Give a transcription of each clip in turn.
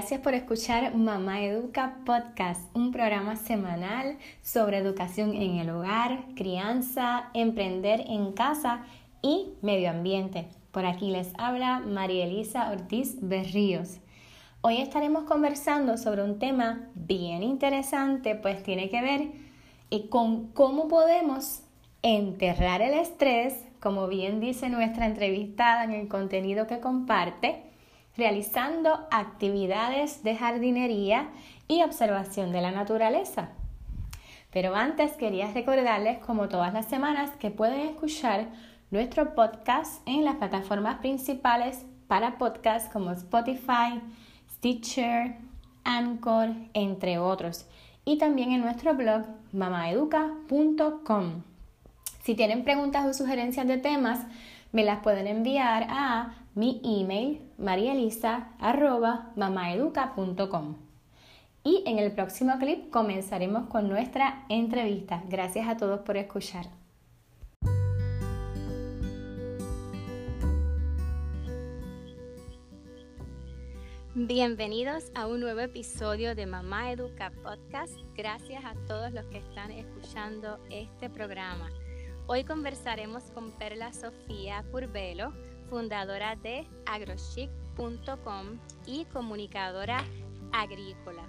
Gracias por escuchar Mamá Educa Podcast, un programa semanal sobre educación en el hogar, crianza, emprender en casa y medio ambiente. Por aquí les habla María Elisa Ortiz Berríos. Hoy estaremos conversando sobre un tema bien interesante, pues tiene que ver eh, con cómo podemos enterrar el estrés, como bien dice nuestra entrevistada en el contenido que comparte, realizando actividades de jardinería y observación de la naturaleza. Pero antes quería recordarles, como todas las semanas, que pueden escuchar nuestro podcast en las plataformas principales para podcasts como Spotify, Stitcher, Anchor, entre otros. Y también en nuestro blog mamaeduca.com. Si tienen preguntas o sugerencias de temas, me las pueden enviar a mi email marielisa.mamaeduca.com. Y en el próximo clip comenzaremos con nuestra entrevista. Gracias a todos por escuchar. Bienvenidos a un nuevo episodio de Mamá Educa Podcast. Gracias a todos los que están escuchando este programa. Hoy conversaremos con Perla Sofía Curvelo, fundadora de agrochic.com y comunicadora agrícola.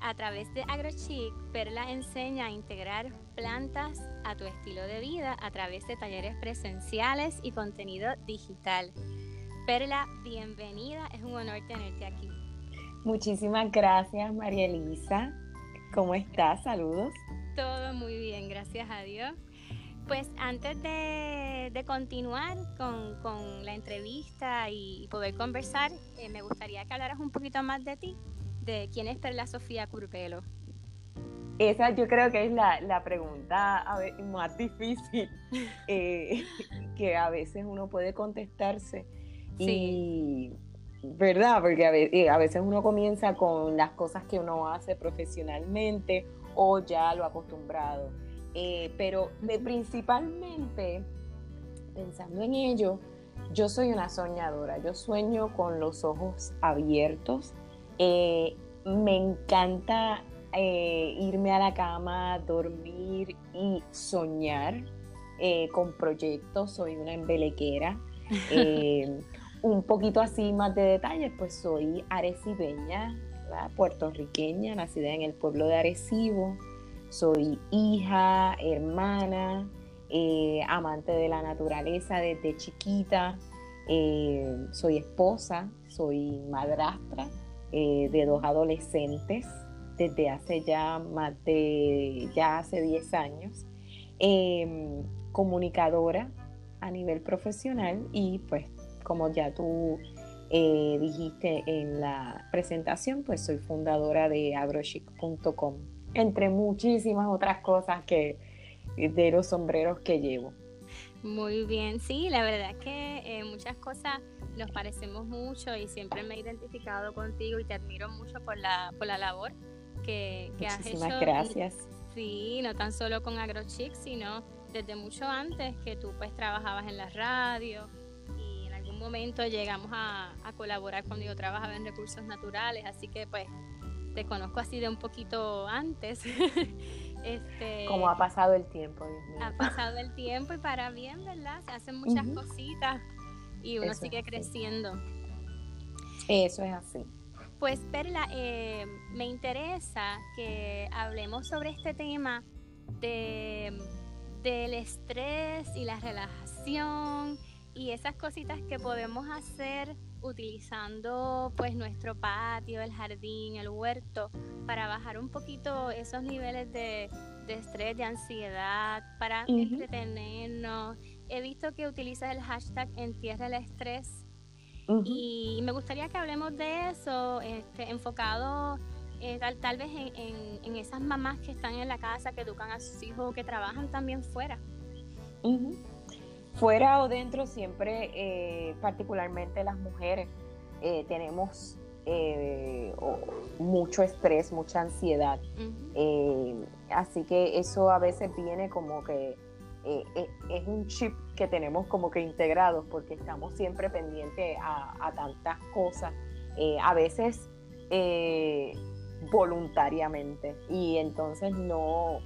A través de AgroChic, Perla enseña a integrar plantas a tu estilo de vida a través de talleres presenciales y contenido digital. Perla, bienvenida, es un honor tenerte aquí. Muchísimas gracias, María Elisa. ¿Cómo estás? Saludos. Todo muy bien, gracias a Dios. Pues antes de, continuar con, la entrevista y poder conversar, eh, me gustaría que hablaras un poquito más de ti, de quién es Perla Sofía Curvelo. Esa yo creo que es la, pregunta más difícil eh, que a veces uno puede contestarse. Y, ¿verdad? Porque eh, a veces, uno comienza con las cosas que uno hace profesionalmente o ya lo acostumbrado. Eh, pero principalmente, pensando en ello, yo soy una soñadora, yo sueño con los ojos abiertos. Eh, me encanta irme a la cama, dormir y soñar con proyectos, soy una embelequera. un poquito así más de detalles, pues soy arecibeña, puertorriqueña, nacida en el pueblo de Arecibo. Soy hija, hermana, eh, amante de la naturaleza desde chiquita. Eh, soy esposa, soy madrastra eh, de dos adolescentes desde hace ya más de, ya hace 10 años. Em, comunicadora a nivel profesional y pues como ya tú dijiste en la presentación, pues soy fundadora de agrochic.com, entre muchísimas otras cosas que de los sombreros que llevo. Muy bien, sí, la verdad es que eh, muchas cosas nos parecemos mucho y siempre me he identificado contigo y te admiro mucho por la, por la labor que, que has hecho. Muchísimas gracias. Sí, no tan solo con AgroChic, sino desde mucho antes que tú pues trabajabas en la radio, momento llegamos a, colaborar cuando yo trabajaba en recursos naturales, así que pues te conozco así de un poquito antes. este, Como ha pasado el tiempo. Ha pasado el tiempo y para bien, ¿verdad? Se hacen muchas cositas y uno sigue creciendo. Eso es así. Pues Perla, eh, me interesa que hablemos sobre este tema de, del estrés y la relajación y esas cositas que podemos hacer utilizando pues nuestro patio, el jardín, el huerto, para bajar un poquito esos niveles de, estrés, de ansiedad, para entretenernos. He visto que utilizas el hashtag Entierra el Estrés y me gustaría que hablemos de eso, este, enfocado eh, tal, vez en, esas mamás que están en la casa, que educan a sus hijos, que trabajan también fuera. Fuera o dentro, siempre, eh, particularmente las mujeres, eh, tenemos eh, mucho estrés, mucha ansiedad. así que eso a veces viene como que es un chip que tenemos como que integrados porque estamos siempre pendientes a, tantas cosas. a veces voluntariamente y entonces no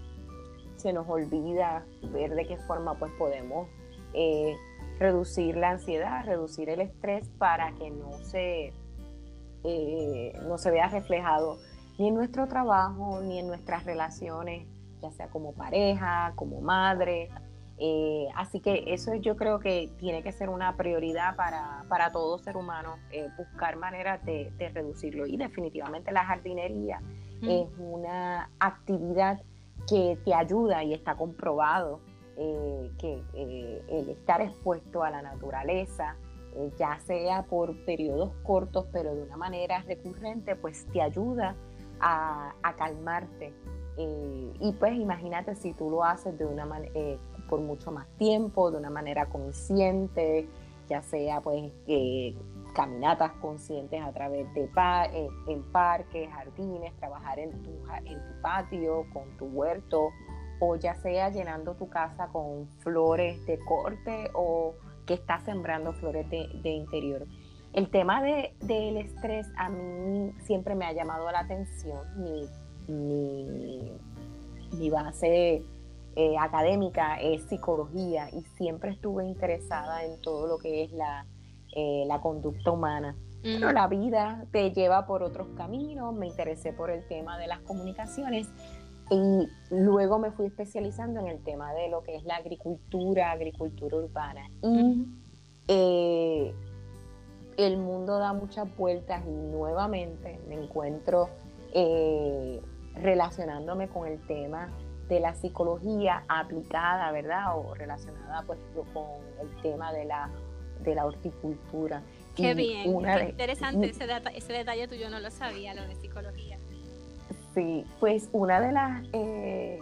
se nos olvida ver de qué forma pues podemos eh, reducir la ansiedad, reducir el estrés para que no se, eh, no se vea reflejado ni en nuestro trabajo ni en nuestras relaciones, ya sea como pareja, como madre. Eh, así que eso yo creo que tiene que ser una prioridad para, para todo ser humano, buscar maneras de, reducirlo. Y definitivamente la jardinería es una actividad que te ayuda y está comprobado eh, que eh, el estar expuesto a la naturaleza, eh, ya sea por periodos cortos, pero de una manera recurrente, pues te ayuda a, calmarte. y pues imagínate si tú lo haces de una por mucho más tiempo, de una manera consciente, ya sea pues caminatas conscientes a través de en parques, jardines, trabajar en tu, en tu patio, con tu huerto o ya sea llenando tu casa con flores de corte o que estás sembrando flores de, interior. El tema de, del estrés a mí siempre me ha llamado la atención. Mi, mi, base eh, académica es psicología y siempre estuve interesada en todo lo que es la, eh, la conducta humana. Pero la vida te lleva por otros caminos, me interesé por el tema de las comunicaciones y luego me fui especializando en el tema de lo que es la agricultura, agricultura urbana. Y eh, el mundo da muchas vueltas y nuevamente me encuentro eh, relacionándome con el tema de la psicología aplicada, ¿verdad? O relacionada pues con el tema de la, de la horticultura. Qué bien, qué interesante ese, ese detalle tuyo, no lo sabía, lo de psicología. Sí, pues una de las, eh,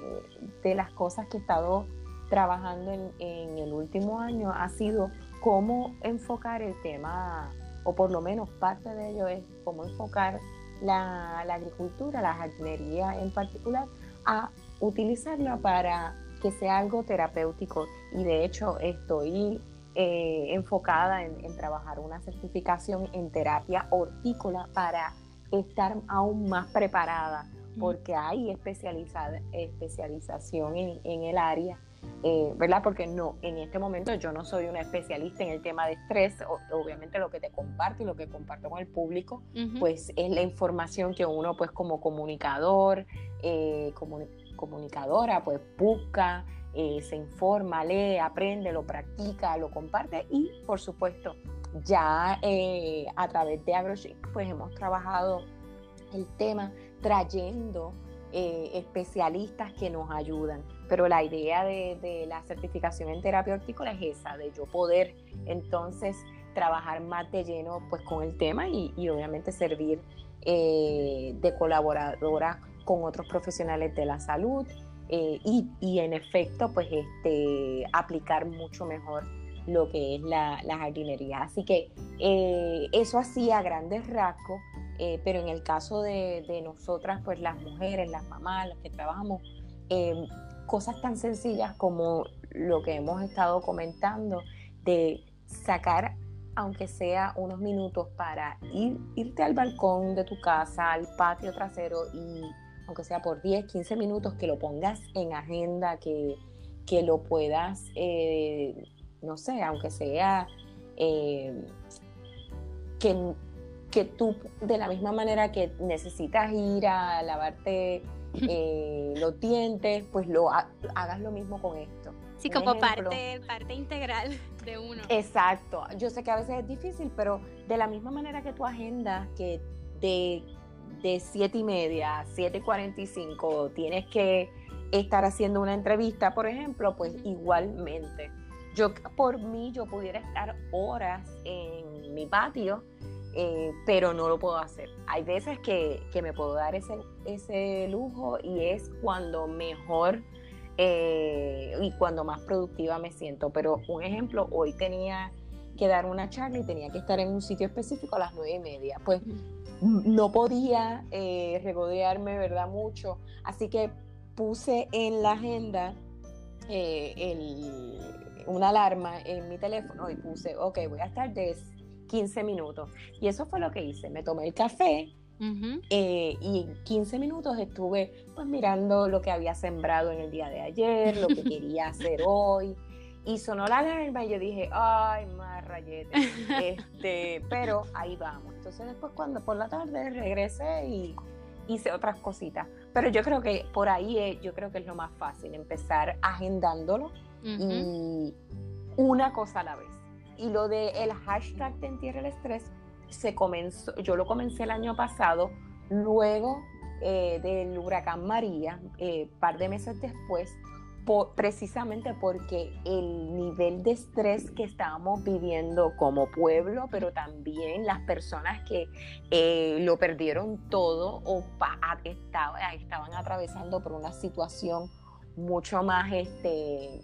de las cosas que he estado trabajando en, el último año ha sido cómo enfocar el tema, o por lo menos parte de ello es cómo enfocar la, agricultura, la jardinería en particular, a utilizarla para que sea algo terapéutico. Y de hecho estoy eh, enfocada en, en, trabajar una certificación en terapia hortícola para estar aún más preparada porque hay especialización en, el área, eh, ¿verdad? Porque no, en este momento yo no soy una especialista en el tema de estrés, obviamente lo que te comparto y lo que comparto con el público, pues es la información que uno pues como comunicador, eh, comunicadora, pues busca, eh, se informa, lee, aprende, lo practica, lo comparte y por supuesto ya a través de AgroChic pues hemos trabajado el tema trayendo eh, especialistas que nos ayudan. Pero la idea de, la certificación en terapia hortícola es esa, de yo poder entonces trabajar más de lleno pues con el tema y, obviamente servir eh, de colaboradora con otros profesionales de la salud eh, y, en efecto pues este, aplicar mucho mejor lo que es la, jardinería. Así que eso hacía grandes rasgos eh, pero en el caso de, nosotras, pues las mujeres, las mamás, las que trabajamos, eh, cosas tan sencillas como lo que hemos estado comentando, de sacar, aunque sea unos minutos, para ir, irte al balcón de tu casa, al patio trasero y, aunque sea por 10, 15 minutos, que lo pongas en agenda, que, que lo puedas, eh, no sé, aunque sea... que que tú, de la misma manera que necesitas ir a lavarte eh, los dientes, pues lo hagas lo mismo con esto. Sí, como parte, parte integral de uno. Exacto. Yo sé que a veces es difícil, pero de la misma manera que tu agenda, que de, de 7 y media a 7.45 tienes que estar haciendo una entrevista, por ejemplo, pues igualmente. Yo por mí, yo pudiera estar horas en mi patio eh, pero no lo puedo hacer. Hay veces que, me puedo dar ese, ese lujo y es cuando mejor eh, y cuando más productiva me siento. Pero un ejemplo, hoy tenía que dar una charla y tenía que estar en un sitio específico a las nueve y media. Pues no podía eh, regodearme, ¿verdad? Mucho. Así que puse en la agenda una alarma en mi teléfono y puse, ok, voy a estar de 15 minutos. Y eso fue lo que hice. Me tomé el café, Eh, y en 15 minutos estuve pues mirando lo que había sembrado en el día de ayer, lo que quería hacer hoy. Y sonó la alarma y yo dije, ay, más rayete. este, pero ahí vamos. Entonces después cuando por la tarde regresé y hice otras cositas. Pero yo creo que por ahí es, yo creo que es lo más fácil, empezar agendándolo y una cosa a la vez. Y lo de el hashtag de entierre el estrés, se comenzó, yo lo comencé el año pasado, luego eh, del huracán María, un eh, par de meses después, precisamente porque el nivel de estrés que estábamos viviendo como pueblo, pero también las personas que eh, lo perdieron todo o estaban atravesando por una situación mucho más este,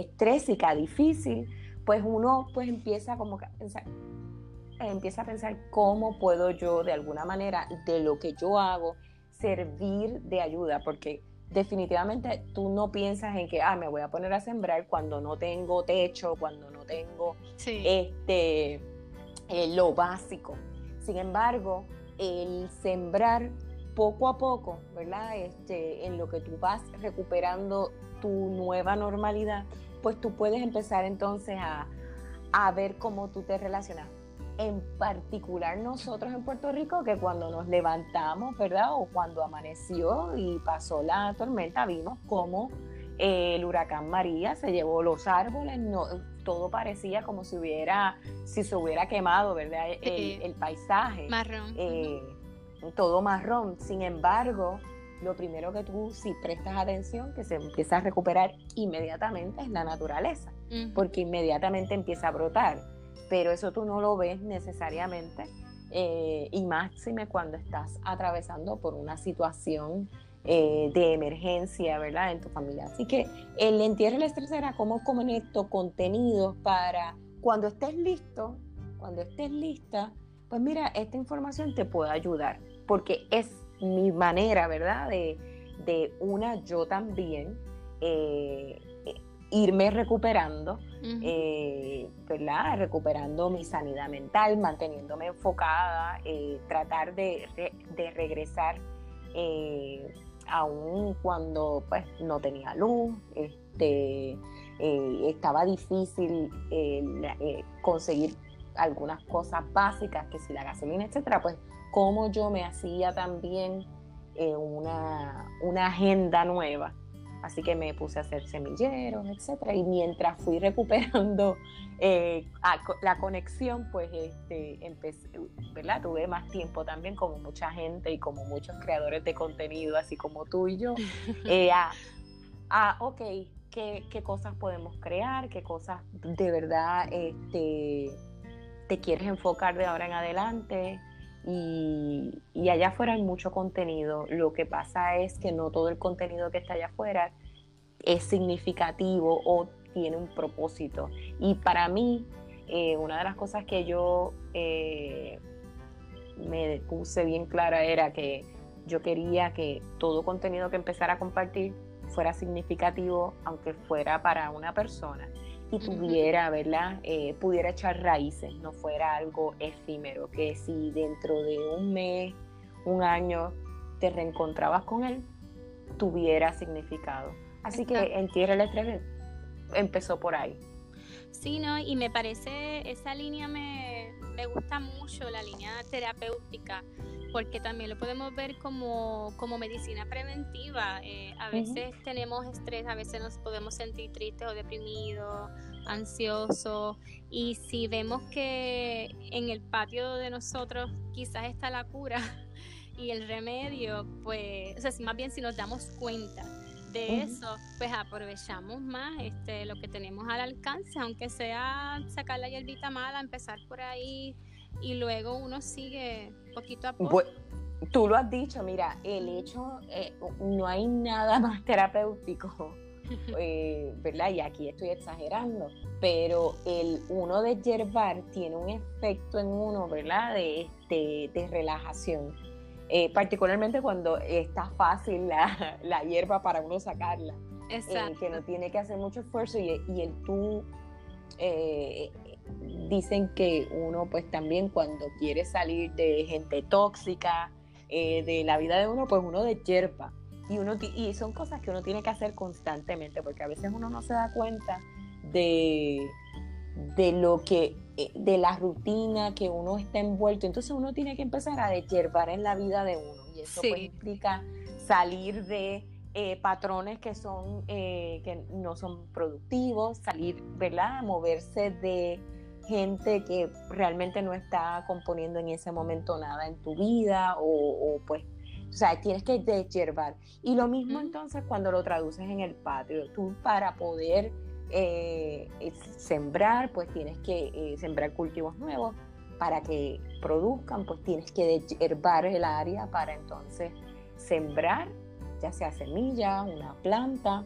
estrésica, difícil, pues uno pues empieza como a pensar, empieza a pensar cómo puedo yo de alguna manera de lo que yo hago servir de ayuda, porque definitivamente tú no piensas en que, ah, me voy a poner a sembrar cuando no tengo techo, cuando no tengo este, eh, lo básico. Sin embargo, el sembrar poco a poco, ¿verdad? Este, en lo que tú vas recuperando tu nueva normalidad, pues tú puedes empezar entonces a, a ver cómo tú te relacionas en particular nosotros en Puerto Rico, que cuando nos levantamos, ¿verdad? O cuando amaneció y pasó la tormenta, vimos cómo eh, el huracán María se llevó los árboles, no, todo parecía como si hubiera, si se hubiera quemado, ¿verdad? El, paisaje. Marrón. Eh, todo marrón. Sin embargo, lo primero que tú, si prestas atención, que se empieza a recuperar inmediatamente es la naturaleza, porque inmediatamente empieza a brotar pero eso tú no lo ves necesariamente eh, y máxime cuando estás atravesando por una situación eh, de emergencia, ¿verdad? En tu familia. Así que el entierro el estrés era cómo conecto contenidos para cuando estés listo, cuando estés lista, pues mira, esta información te puede ayudar, porque es mi manera, ¿verdad? De, de una, yo también, eh, irme recuperando, eh, ¿verdad? Recuperando mi sanidad mental, manteniéndome enfocada, eh, tratar de, regresar eh, aún cuando pues no tenía luz, este, estaba difícil conseguir algunas cosas básicas, que si la gasolina, etcétera, pues cómo yo me hacía también una, una agenda nueva Así que me puse a hacer semilleros, etcétera. Y mientras fui recuperando eh, la conexión, pues este, empecé, ¿verdad? Tuve más tiempo también, como mucha gente y como muchos creadores de contenido, así como tú y yo, eh, a, ok, ¿qué, ¿qué, cosas podemos crear, qué cosas de verdad este, te quieres enfocar de ahora en adelante. Y, allá afuera hay mucho contenido. Lo que pasa es que no todo el contenido que está allá afuera es significativo o tiene un propósito. Y para mí, eh, una de las cosas que yo eh, me puse bien clara era que yo quería que todo contenido que empezara a compartir fuera significativo, aunque fuera para una persona y tuviera, ¿verdad? Eh, pudiera echar raíces, no fuera algo efímero, que si dentro de un mes, un año, te reencontrabas con él, tuviera significado. Así que en Tierra el Estrés empezó por ahí. Sí, ¿no? Y me parece, esa línea me, me gusta mucho, la línea terapéutica, porque también lo podemos ver como, como medicina preventiva. Eh, a veces tenemos estrés, a veces nos podemos sentir tristes o deprimidos, ansiosos, y si vemos que en el patio de nosotros quizás está la cura y el remedio, pues, o sea, más bien si nos damos cuenta de eso, pues aprovechamos más este, lo que tenemos al alcance, aunque sea sacar la hierbita mala, empezar por ahí y luego uno sigue poquito a poco. tú lo has dicho, mira, el hecho, eh, no hay nada más terapéutico, eh, ¿verdad? Y aquí estoy exagerando, pero el uno de hierbar tiene un efecto en uno, ¿verdad? De, de, de relajación. Eh, particularmente cuando está fácil la, la, hierba para uno sacarla. Exacto. que no tiene que hacer mucho esfuerzo y, y el tú dicen que uno pues también cuando quiere salir de gente tóxica, eh, de la vida de uno, pues uno de yerpa. Y, uno, y son cosas que uno tiene que hacer constantemente, porque a veces uno no se da cuenta de, de lo que, eh, de la rutina que uno está envuelto. Entonces uno tiene que empezar a deshiervar en la vida de uno. Y eso pues, implica salir de eh, patrones que son que no son productivos, salir, ¿verdad? Moverse de gente que realmente no está componiendo en ese momento nada en tu vida o, pues, o sea, tienes que deshiervar. Y lo mismo entonces cuando lo traduces en el patio, tú para poder eh, sembrar, pues tienes que eh, sembrar cultivos nuevos, para que produzcan, pues tienes que deshiervar el área para entonces sembrar, ya sea semilla, una planta,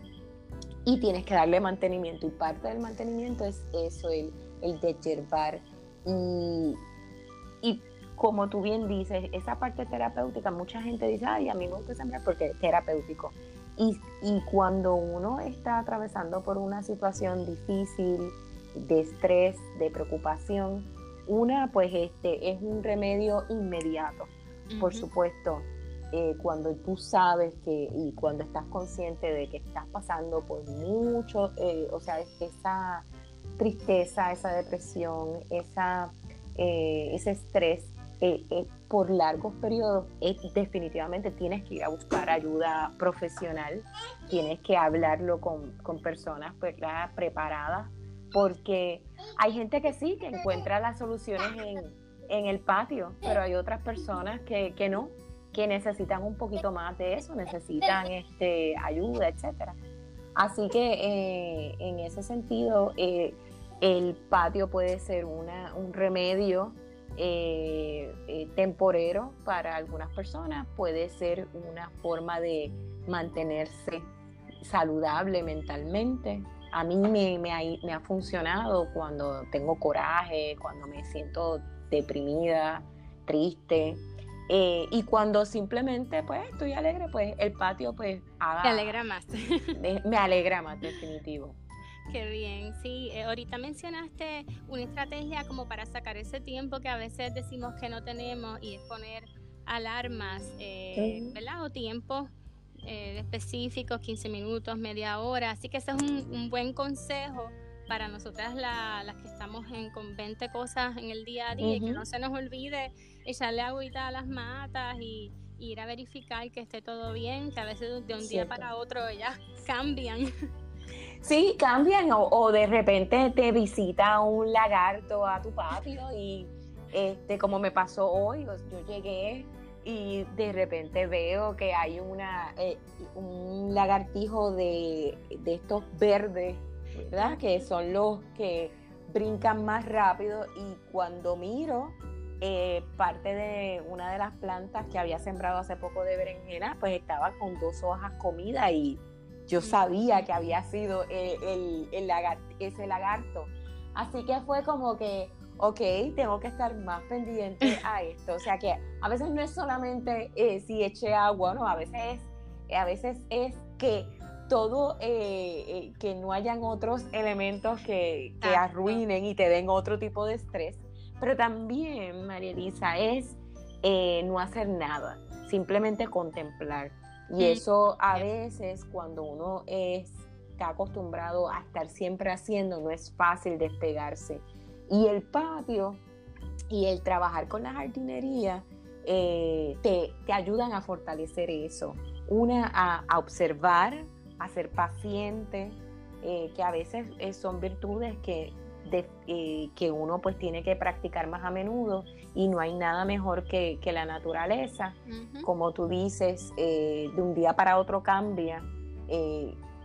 y tienes que darle mantenimiento. Y parte del mantenimiento es eso, el el de. Y, y como tú bien dices, esa parte terapéutica, mucha gente dice, ay, a mí me gusta sembrar porque es terapéutico. Y, y, cuando uno está atravesando por una situación difícil, de estrés, de preocupación, una pues este es un remedio inmediato, por supuesto. Eh, cuando tú sabes que y cuando estás consciente de que estás pasando por mucho, eh, o sea, esa tristeza, esa depresión, esa, eh, ese estrés por largos periodos, definitivamente tienes que ir a buscar ayuda profesional, tienes que hablarlo con, con personas preparadas, porque hay gente que sí, que encuentra las soluciones en, en el patio, pero hay otras personas que, que, no, que necesitan un poquito más de eso, necesitan este, ayuda, etcétera. Así que en ese sentido, el patio puede ser una, un remedio eh, eh, temporero para algunas personas, puede ser una forma de mantenerse saludable mentalmente. A mí me, me, ha, funcionado cuando tengo coraje, cuando me siento deprimida, triste. Eh, y cuando simplemente pues estoy alegre, pues el patio pues haga... Alegra más. me alegra más, definitivo. Qué bien, sí. Eh, ahorita mencionaste una estrategia como para sacar ese tiempo que a veces decimos que no tenemos y es poner alarmas, eh, ¿verdad? O tiempos eh, específicos, 15 minutos, media hora. Así que ese es un, buen consejo para nosotras las que estamos en, con 20 cosas en el día a día y que no se nos olvide echarle agüita a las matas y, ir a verificar que esté todo bien, que a veces de un día para otro ellas cambian. Sí, cambian o, de repente te visita un lagarto a tu patio y este, como me pasó hoy, yo llegué y de repente veo que hay una, eh, un lagartijo de, estos verdes, ¿verdad? Que son los que brincan más rápido y cuando miro eh, parte de una de las plantas que había sembrado hace poco de berenjena, pues estaba con dos hojas comidas y yo sabía que había sido eh, el, ese lagarto. Así que fue como que, ok, tengo que estar más pendiente a esto. O sea que a veces no es solamente eh, si eché agua, no, a veces es, a veces es que todo, eh, que no hayan otros elementos que, que arruinen y te den otro tipo de estrés. Pero también, María Elisa, es no hacer nada, simplemente contemplar y eso a veces cuando uno está acostumbrado a estar siempre haciendo, no es fácil despegarse. Y el patio y el trabajar con la jardinería eh, te, ayudan a fortalecer eso. Una, a, observar, a ser paciente, eh, que a veces eh, son virtudes que eh, que uno pues tiene que practicar más a menudo y no hay nada mejor que, la naturaleza. Como tú dices, de un día para otro cambia,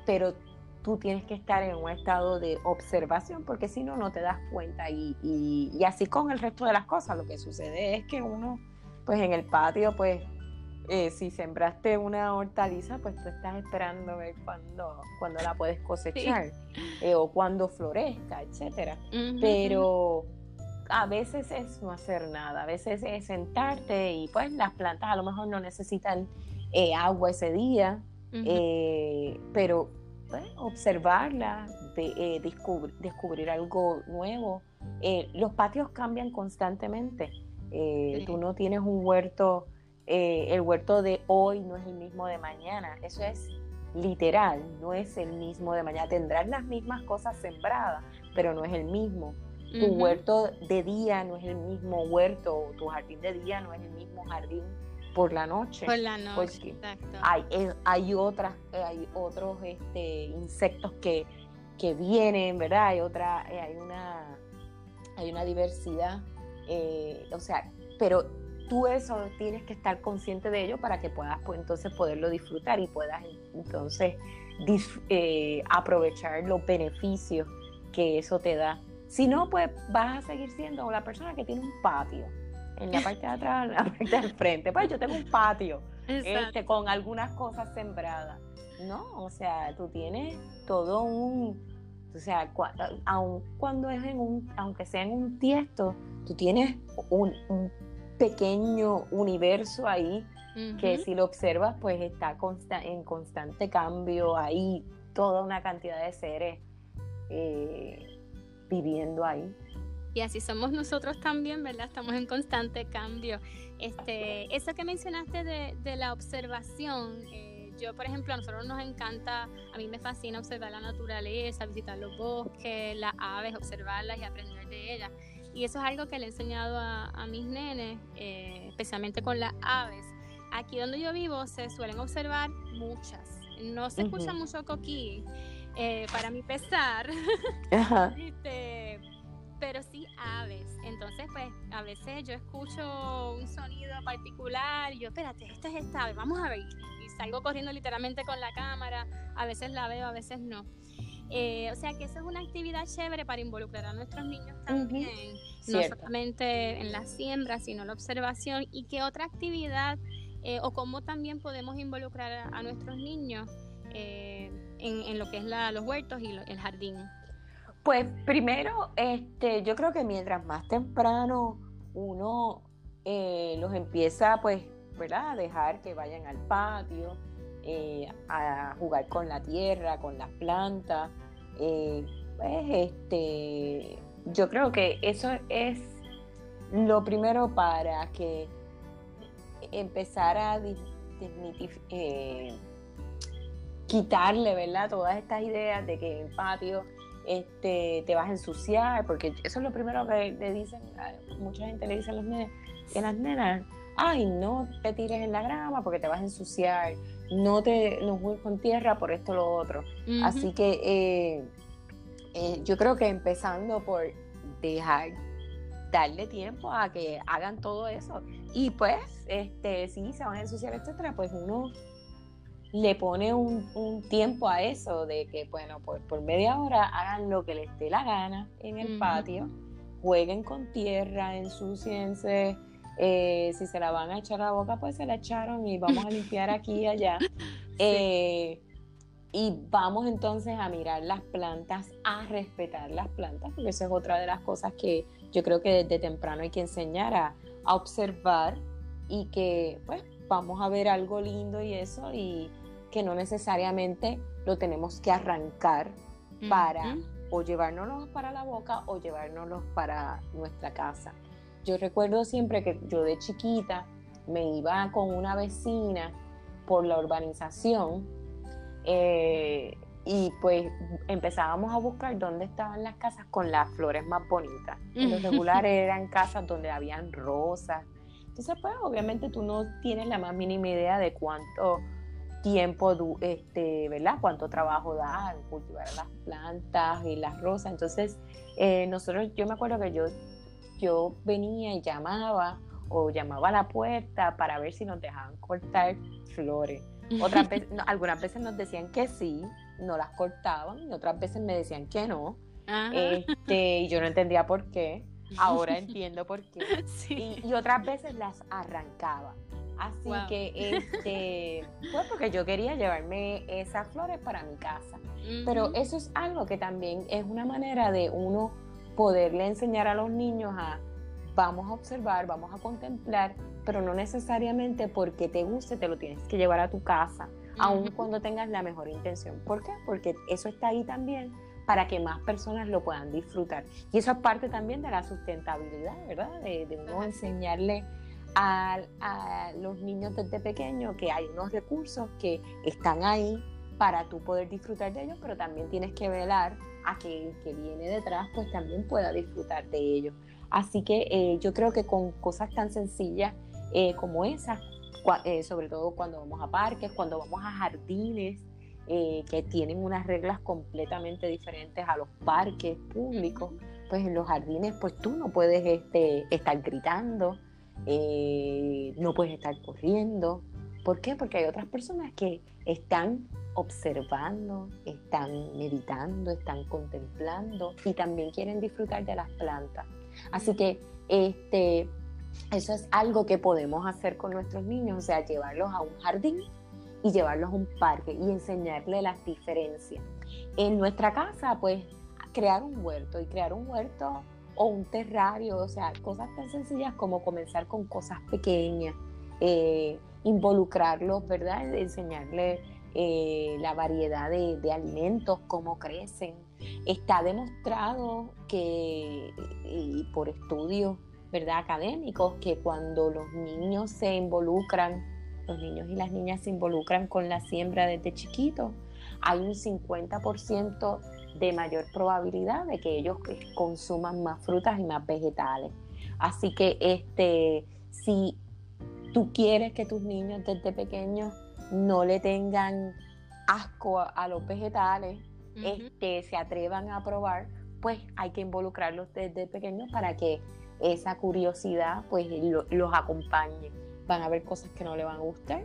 pero tú tienes que estar en un estado de observación porque si no, no te das cuenta. Y, y, así con el resto de las cosas, lo que sucede es que uno pues en el patio pues eh, si sembraste una hortaliza, pues tú estás esperando ver cuándo, cuando la puedes cosechar eh, o cuándo florezca, etcétera. Pero a veces es no hacer nada, a veces es sentarte y pues las plantas a lo mejor no necesitan eh, agua ese día, pero pues, observarla, de, descubrir algo nuevo los patios cambian constantemente. Eh, tú no tienes un huerto, el huerto de hoy no es el mismo de mañana. Eso es literal, no es el mismo de mañana. Tendrás las mismas cosas sembradas, pero no es el mismo. Tu huerto de día no es el mismo huerto, tu jardín de día no es el mismo jardín por la noche. Por la noche, exacto. Hay, eh, hay, otras, eh, hay otros este, insectos que, que vienen, ¿verdad? Hay otra, eh, hay una, hay una diversidad, o sea, pero tú eso tienes que estar consciente de ello para que puedas pues, entonces poderlo disfrutar y puedas entonces aprovechar los beneficios que eso te da. Si no, pues vas a seguir siendo la persona que tiene un patio en la parte de atrás, en la parte del frente. Pues yo tengo un patio este, con algunas cosas sembradas. No, o sea, tú tienes todo un, o sea, aun cuando es en un, aunque sea en un tiesto, tú tienes un, pequeño universo ahí que si lo observas, pues está en constante cambio, ahí toda una cantidad de seres eh, viviendo ahí. Y así somos nosotros también, ¿verdad? Estamos en constante cambio. Este, eso que mencionaste de, la observación, eh, yo, por ejemplo, a nosotros nos encanta, a mí me fascina observar la naturaleza, visitar los bosques, las aves, observarlas y aprender de ellas. Y eso es algo que le he enseñado a, mis nenes, eh, especialmente con las aves. Aquí donde yo vivo se suelen observar muchas. No se escucha mucho coquí, eh, para mi pesar. este, pero sí aves. Entonces, pues, a veces yo escucho un sonido particular y yo, espérate, esta es esta ave, vamos a ver. Y salgo corriendo literalmente con la cámara, a veces la veo, a veces no. Eh, o sea que eso es una actividad chévere para involucrar a nuestros niños también, no solamente en la siembra, sino en la observación. ¿Y qué otra actividad eh, o cómo también podemos involucrar a, nuestros niños eh, en, lo que es los huertos y el jardín? Pues primero, este, yo creo que mientras más temprano uno eh, los empieza, pues, ¿verdad? A dejar que vayan al patio, eh, a jugar con la tierra, con las plantas, eh, pues, este, yo creo que eso es lo primero para que empezar a quitarle, ¿verdad? Todas estas ideas de que el patio este, te vas a ensuciar, porque eso es lo primero que le dicen, mucha gente le dice a, los nenes, a las nenas, ay, no te tires en la grama porque te vas a ensuciar, no te no juegues con tierra por esto o lo otro. Así que eh, eh, yo creo que empezando por dejar darle tiempo a que hagan todo eso. Y pues, este, si se van a ensuciar, etcétera, pues uno le pone un, tiempo a eso de que, bueno, por, por, media hora hagan lo que les dé la gana en el patio, jueguen con tierra, ensuciense, eh, si se la van a echar a la boca, pues se la echaron y vamos a limpiar aquí y allá. Eh, y vamos entonces a mirar las plantas, a respetar las plantas, porque eso es otra de las cosas que yo creo que desde temprano hay que enseñar a, a observar y que pues vamos a ver algo lindo y eso y, que no necesariamente lo tenemos que arrancar para o llevárnoslos para la boca o llevárnoslos para nuestra casa. Yo recuerdo siempre que yo de chiquita me iba con una vecina por la urbanización eh, y pues empezábamos a buscar dónde estaban las casas con las flores más bonitas. En los regulares eran casas donde habían rosas. Entonces pues obviamente tú no tienes la más mínima idea de cuánto tiempo, este, ¿verdad? Cuánto trabajo da cultivar las plantas y las rosas. Entonces, eh, nosotros, yo me acuerdo que yo, yo venía y llamaba o llamaba a la puerta para ver si nos dejaban cortar flores. Otras veces, algunas veces nos decían que sí, no las cortaban, y otras veces me decían que no. Este, y yo no entendía por qué. Ahora entiendo por qué. y otras veces las arrancaba. Así que, este, pues porque yo quería llevarme esas flores para mi casa. Pero eso es algo que también es una manera de uno poderle enseñar a los niños a, vamos a observar, vamos a contemplar, pero no necesariamente porque te guste te lo tienes que llevar a tu casa, aun cuando tengas la mejor intención. ¿Por qué? Porque eso está ahí también para que más personas lo puedan disfrutar. Y eso es parte también de la sustentabilidad, ¿verdad? De, de uno enseñarle a, a, los niños desde pequeños que hay unos recursos que están ahí para tú poder disfrutar de ellos, pero también tienes que velar a que el que viene detrás pues también pueda disfrutar de ellos. Así que eh, yo creo que con cosas tan sencillas eh, como esas, eh, sobre todo cuando vamos a parques, cuando vamos a jardines, que tienen unas reglas completamente diferentes a los parques públicos, pues en los jardines pues tú no puedes este, estar gritando, no puedes estar corriendo. ¿Por qué? Porque hay otras personas que están observando, están meditando, están contemplando y también quieren disfrutar de las plantas. Así que este, eso es algo que podemos hacer con nuestros niños, o sea, llevarlos a un jardín y llevarlos a un parque y enseñarles las diferencias. En nuestra casa, pues, crear un huerto y crear un huerto o un terrario, o sea, cosas tan sencillas como comenzar con cosas pequeñas, eh, involucrarlos, ¿verdad? Enseñarles eh, la variedad de, alimentos, cómo crecen. Está demostrado que, y por estudios ¿verdad? académicos, que cuando los niños se involucran, los niños y las niñas se involucran con la siembra desde chiquitos, hay un 50% de mayor probabilidad de que ellos consuman más frutas y más vegetales. Así que este, si tú quieres que tus niños desde pequeños no le tengan asco a, los vegetales, este, se atrevan a probar, pues hay que involucrarlos desde pequeños para que esa curiosidad pues los acompañe. Van a ver cosas que no le van a gustar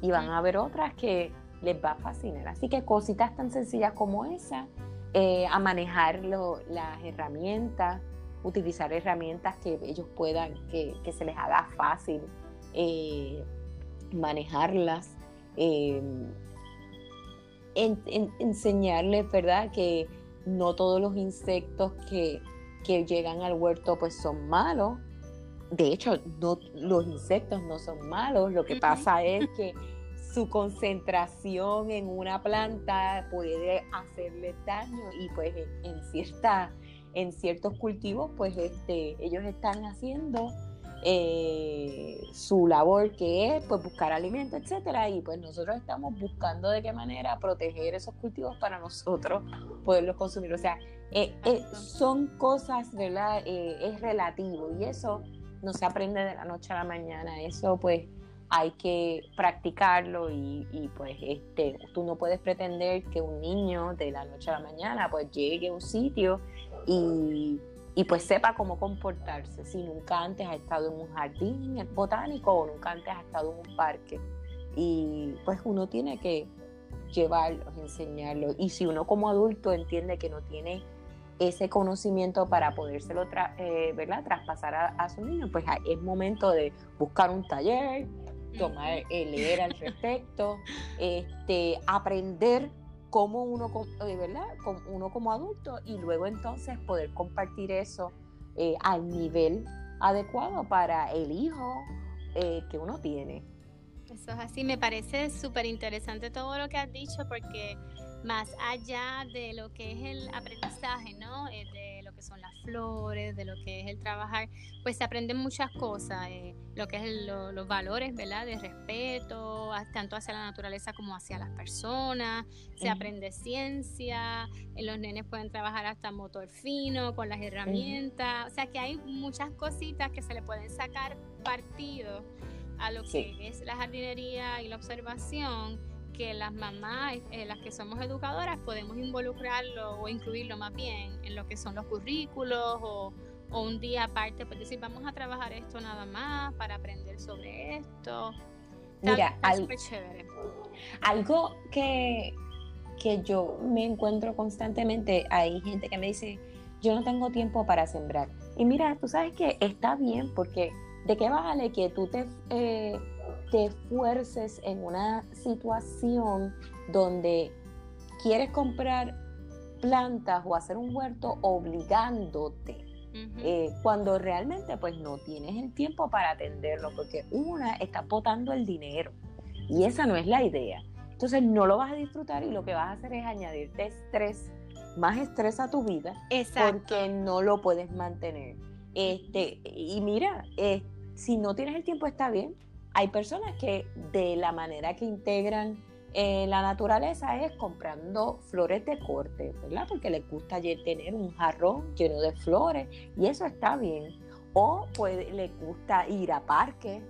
y van a ver otras que les va a fascinar. Así que cositas tan sencillas como esa, eh, a manejar las herramientas, utilizar herramientas que ellos puedan, que, se les haga fácil eh, manejarlas. Em, enseñarles, ¿verdad? Que no todos los insectos que, llegan al huerto pues son malos. De hecho, no, los insectos no son malos. Lo que pasa es que su concentración en una planta puede hacerle daño y pues en, cierta, en ciertos cultivos pues este, ellos están haciendo eh, su labor que es pues buscar alimento, etcétera, y pues nosotros estamos buscando de qué manera proteger esos cultivos para nosotros poderlos consumir. O sea, eh, eh, son cosas, ¿verdad? es relativo y eso no se aprende de la noche a la mañana, eso pues hay que practicarlo y, y, pues este tú no puedes pretender que un niño de la noche a la mañana pues llegue a un sitio y y pues sepa cómo comportarse si nunca antes ha estado en un jardín botánico o nunca antes ha estado en un parque. Y pues uno tiene que llevarlos, enseñarlos. Y si uno como adulto entiende que no tiene ese conocimiento para podérselo eh, ¿verdad? traspasar a, su niño, pues es momento de buscar un taller, tomar, eh, leer al respecto, este, aprender como uno, de ¿verdad? uno como adulto y luego entonces poder compartir eso eh, al nivel adecuado para el hijo eh, que uno tiene. Eso es así, me parece súper interesante todo lo que has dicho porque más allá de lo que es el aprendizaje, ¿no? Eh, de flores, de lo que es el trabajar, pues se aprenden muchas cosas, eh, lo que es los valores, ¿verdad? De respeto, tanto hacia la naturaleza como hacia las personas, se aprende ciencia, eh, los nenes pueden trabajar hasta motor fino con las herramientas, o sea que hay muchas cositas que se le pueden sacar partido a lo que es la jardinería y la observación que las mamás, eh, las que somos educadoras, podemos involucrarlo o incluirlo más bien en lo que son los currículos o, un día aparte, pues decir, vamos a trabajar esto nada más para aprender sobre esto. Mira, algo que, que yo me encuentro constantemente, hay gente que me dice, yo no tengo tiempo para sembrar. Y mira, tú sabes que está bien porque de qué vale que tú te... Eh, te esfuerces en una situación donde quieres comprar plantas o hacer un huerto obligándote. Eh, cuando realmente pues no tienes el tiempo para atenderlo porque una está botando el dinero y esa no es la idea entonces no lo vas a disfrutar y lo que vas a hacer es añadirte estrés más estrés a tu vida porque no lo puedes mantener. Este, y mira, eh, si no tienes el tiempo está bien. Hay personas que de la manera que integran eh, la naturaleza es comprando flores de corte, ¿verdad? Porque les gusta tener un jarrón lleno de flores y eso está bien. O puede, les gusta ir a parques.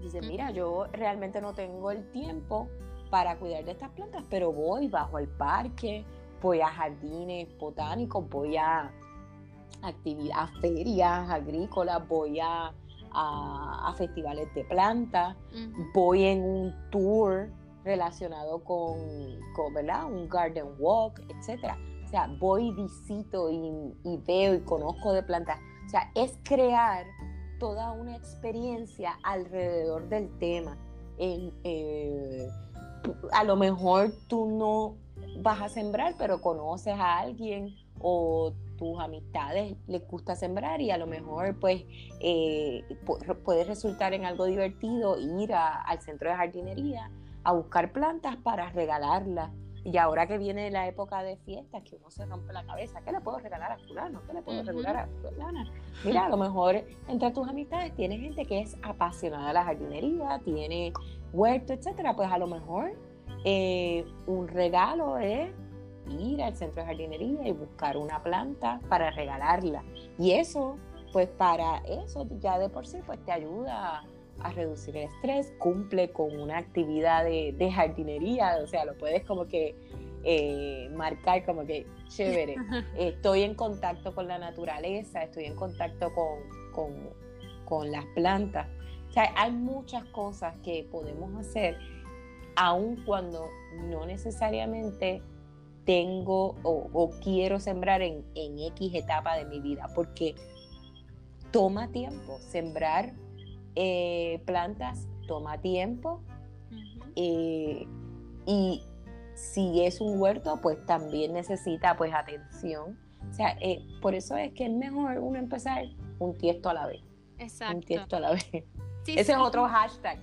Dice, mira, yo realmente no tengo el tiempo para cuidar de estas plantas, pero voy bajo el parque, voy a jardines botánicos, voy a actividades, ferias agrícolas, voy a, a, festivales de plantas, voy en un tour relacionado con, con ¿verdad? un garden walk, etc. O sea, voy, visito y, veo y conozco de plantas. O sea, es crear toda una experiencia alrededor del tema. Eh, a lo mejor tú no vas a sembrar, pero conoces a alguien o tus amistades les gusta sembrar y a lo mejor pues eh, puede resultar en algo divertido ir al centro de jardinería a buscar plantas para regalarlas. Y ahora que viene la época de fiestas, que uno se rompe la cabeza, ¿qué le puedo regalar a fulano? ¿Qué le puedo regalar a fulana? Mira, a lo mejor entre tus amistades tienes gente que es apasionada de la jardinería, tiene huerto, etcétera. Pues a lo mejor eh, un regalo es ir al centro de jardinería y buscar una planta para regalarla. Y eso, pues para eso ya de por sí, pues te ayuda a reducir el estrés, cumple con una actividad de, jardinería, o sea, lo puedes como que eh, marcar como que chévere, estoy en contacto con la naturaleza, estoy en contacto con, con, las plantas. O sea, hay muchas cosas que podemos hacer, aun cuando no necesariamente tengo o, quiero sembrar en, en X etapa de mi vida, porque toma tiempo sembrar eh, plantas toma tiempo eh, y si es un huerto pues también necesita pues atención. O sea eh, por eso es que es mejor uno empezar un tiesto a la vez exacto. un tiesto a la vez. Ese es otro hashtag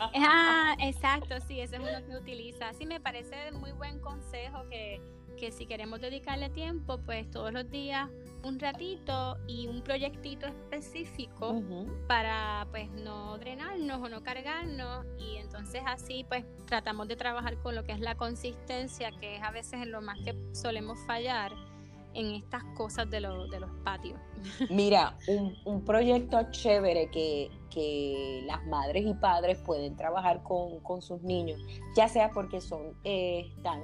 ah, exacto sí ese es uno que utiliza sí me parece muy buen consejo que que si queremos dedicarle tiempo, pues todos los días un ratito y un proyectito específico para pues no drenarnos o no cargarnos y entonces así pues tratamos de trabajar con lo que es la consistencia, que es a veces en lo más que solemos fallar en estas cosas de, de los patios. Mira, un, proyecto chévere que, las madres y padres pueden trabajar con, sus niños, ya sea porque son, eh, están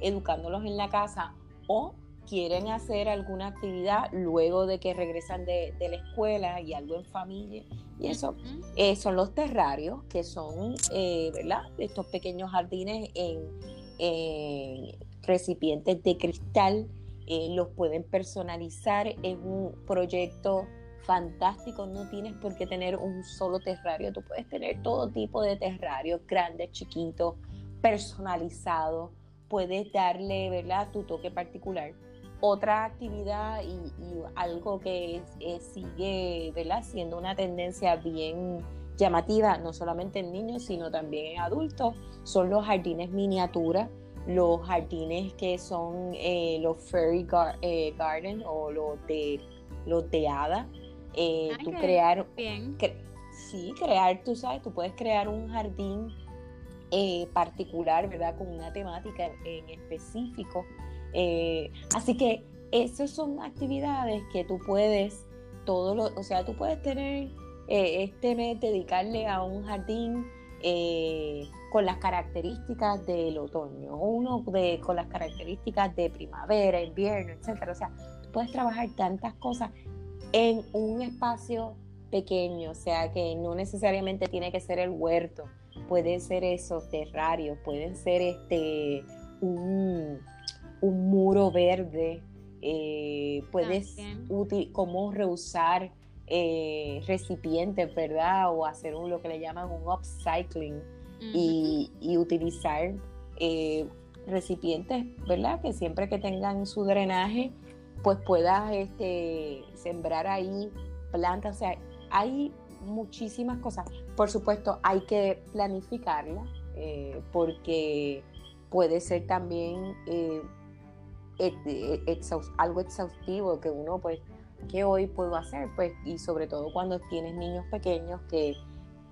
educándolos en la casa o quieren hacer alguna actividad luego de que regresan de, la escuela y algo en familia. Y eso eh, son los terrarios, que son, eh, ¿verdad? Estos pequeños jardines en, en recipientes de cristal los pueden personalizar, es un proyecto fantástico, no tienes por qué tener un solo terrario, tú puedes tener todo tipo de terrarios, grandes, chiquitos, personalizados, puedes darle ¿verdad? tu toque particular. Otra actividad y, algo que sigue ¿verdad? siendo una tendencia bien llamativa, no solamente en niños, sino también en adultos, son los jardines miniaturas los jardines que son eh, los fairy eh, garden o los de los de eh, tú crear sí crear tú sabes tú puedes crear un jardín particular verdad con una temática en, específico. Así que esas son actividades que tú puedes todo lo, o sea tú puedes tener este mes dedicarle a un jardín con las características del otoño, uno de, con las características de primavera, invierno, etcétera. O sea, puedes trabajar tantas cosas en un espacio pequeño, o sea, que no necesariamente tiene que ser el huerto, puede ser esos terrarios, pueden ser este un, muro verde, eh, puedes como reusar eh, recipientes, ¿verdad? O hacer un, lo que le llaman un upcycling y, utilizar eh, recipientes, ¿verdad? Que siempre que tengan su drenaje, pues puedas este, sembrar ahí plantas. O sea, hay muchísimas cosas. Por supuesto, hay que planificarla eh, porque puede ser también eh, algo exhaustivo que uno pues ¿qué hoy puedo hacer? Pues, y sobre todo cuando tienes niños pequeños que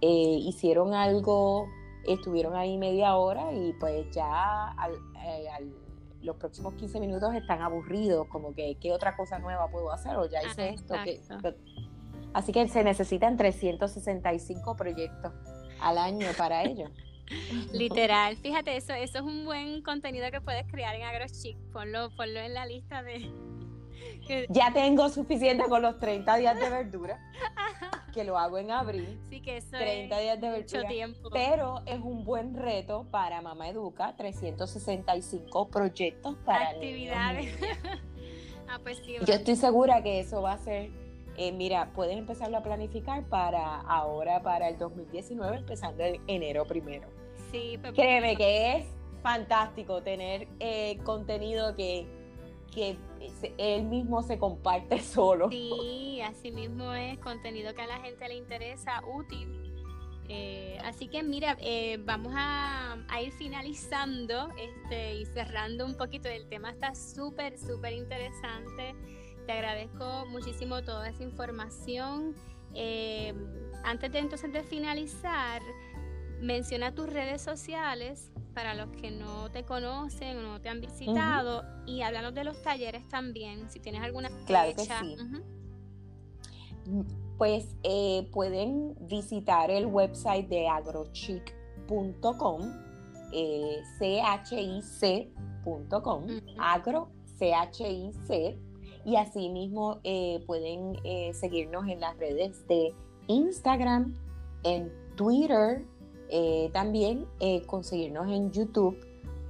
eh, hicieron algo, estuvieron ahí media hora y pues ya al, eh, los próximos 15 minutos están aburridos, como que qué otra cosa nueva puedo hacer o ya hice esto. así que se necesitan 365 proyectos al año para ello. Literal, fíjate, eso, eso es un buen contenido que puedes crear en AgroChic. Ponlo, ponlo en la lista de, ya tengo suficiente con los 30 días de verdura, que lo hago en abril. Sí, que eso 30 días de verdura. tiempo. Pero es un buen reto para Mamá Educa, 365 proyectos para actividades. ah, pues sí, Yo estoy segura que eso va a ser eh, mira, puedes empezarlo a planificar para ahora, para el 2019, empezando en enero primero. Sí, pues, Créeme que es fantástico tener eh, contenido que que él mismo se comparte solo. Sí, así mismo es contenido que a la gente le interesa, útil. Eh, así que mira, eh, vamos a, ir finalizando este, y cerrando un poquito. El tema está súper, súper interesante. Te agradezco muchísimo toda esa información. Eh, antes de entonces de finalizar, menciona tus redes sociales para los que no te conocen o no te han visitado. Y háblanos de los talleres también, si tienes alguna claro Que sí. Pues eh, pueden visitar el website de agrochic.com, eh, chic.com, agro, c y asimismo eh, pueden eh, seguirnos en las redes de Instagram, en Twitter, eh, también eh, conseguirnos en YouTube.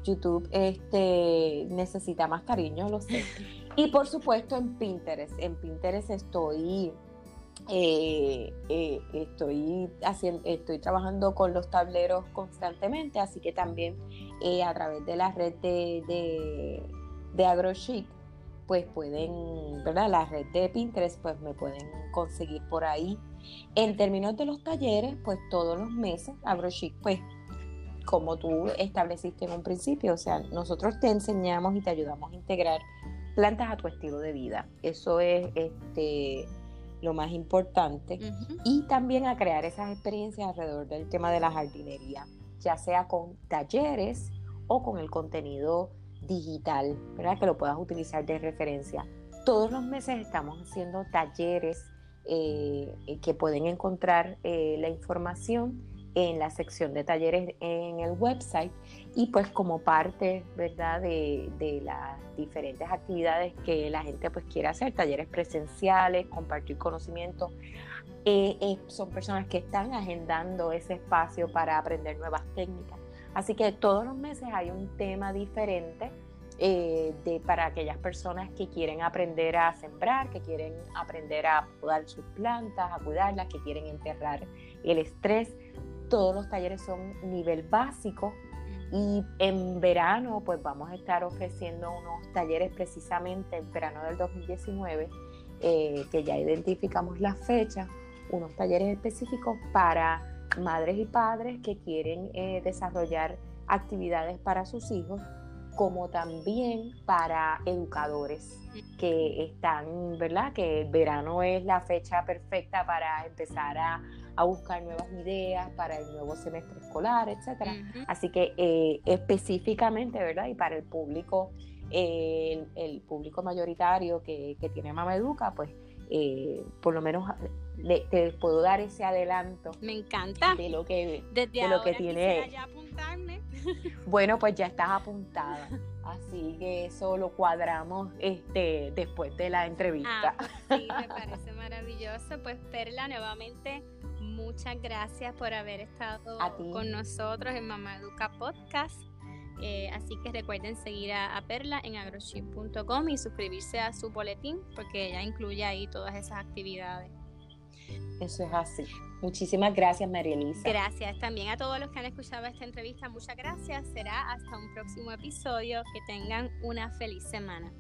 YouTube este, necesita más cariño, lo sé. Y por supuesto en Pinterest. En Pinterest estoy, eh, estoy, haciendo, estoy trabajando con los tableros constantemente, así que también a través de la red de, de, de AgroChic, pues pueden, ¿verdad? La red de Pinterest, pues me pueden conseguir por ahí en términos de los talleres, pues todos los meses, AgroChic, pues como tú estableciste en un principio, o sea, nosotros te enseñamos y te ayudamos a integrar plantas a tu estilo de vida. Eso es este, lo más importante. Y también a crear esas experiencias alrededor del tema de la jardinería, ya sea con talleres o con el contenido digital, ¿verdad? Que lo puedas utilizar de referencia. Todos los meses estamos haciendo talleres eh, que pueden encontrar eh, la información en la sección de talleres en el website y pues como parte verdad de, las diferentes actividades que la gente pues quiere hacer talleres presenciales compartir conocimiento eh, son personas que están agendando ese espacio para aprender nuevas técnicas. Así que todos los meses hay un tema diferente eh, de, para aquellas personas que quieren aprender a sembrar, que quieren aprender a podar sus plantas, a cuidarlas, que quieren enterrar el estrés. Todos los talleres son nivel básico y en verano pues vamos a estar ofreciendo unos talleres precisamente en verano del 2019, eh, que ya identificamos la fecha, unos talleres específicos para madres y padres que quieren eh, desarrollar actividades para sus hijos como también para educadores que están, ¿verdad? Que el verano es la fecha perfecta para empezar a, buscar nuevas ideas para el nuevo semestre escolar, etcétera. Así que eh, específicamente, ¿verdad? Y para el público, el, público mayoritario que, tiene Mama Educa, pues eh, por lo menos te puedo dar ese adelanto. Me encanta. De lo que, Desde lo que tiene. Ya apuntarme. Bueno, pues ya estás apuntada. Así que eso lo cuadramos este, después de la entrevista. Ah, pues sí, me parece maravilloso. Pues Perla, nuevamente, muchas gracias por haber estado con nosotros en Mamá Educa Podcast. Eh, así que recuerden seguir a, Perla en agrochip.com y suscribirse a su boletín porque ella incluye ahí todas esas actividades. Eso es así. Muchísimas gracias, María Elisa. Gracias también a todos los que han escuchado esta entrevista. Muchas gracias. Será hasta un próximo episodio. Que tengan una feliz semana.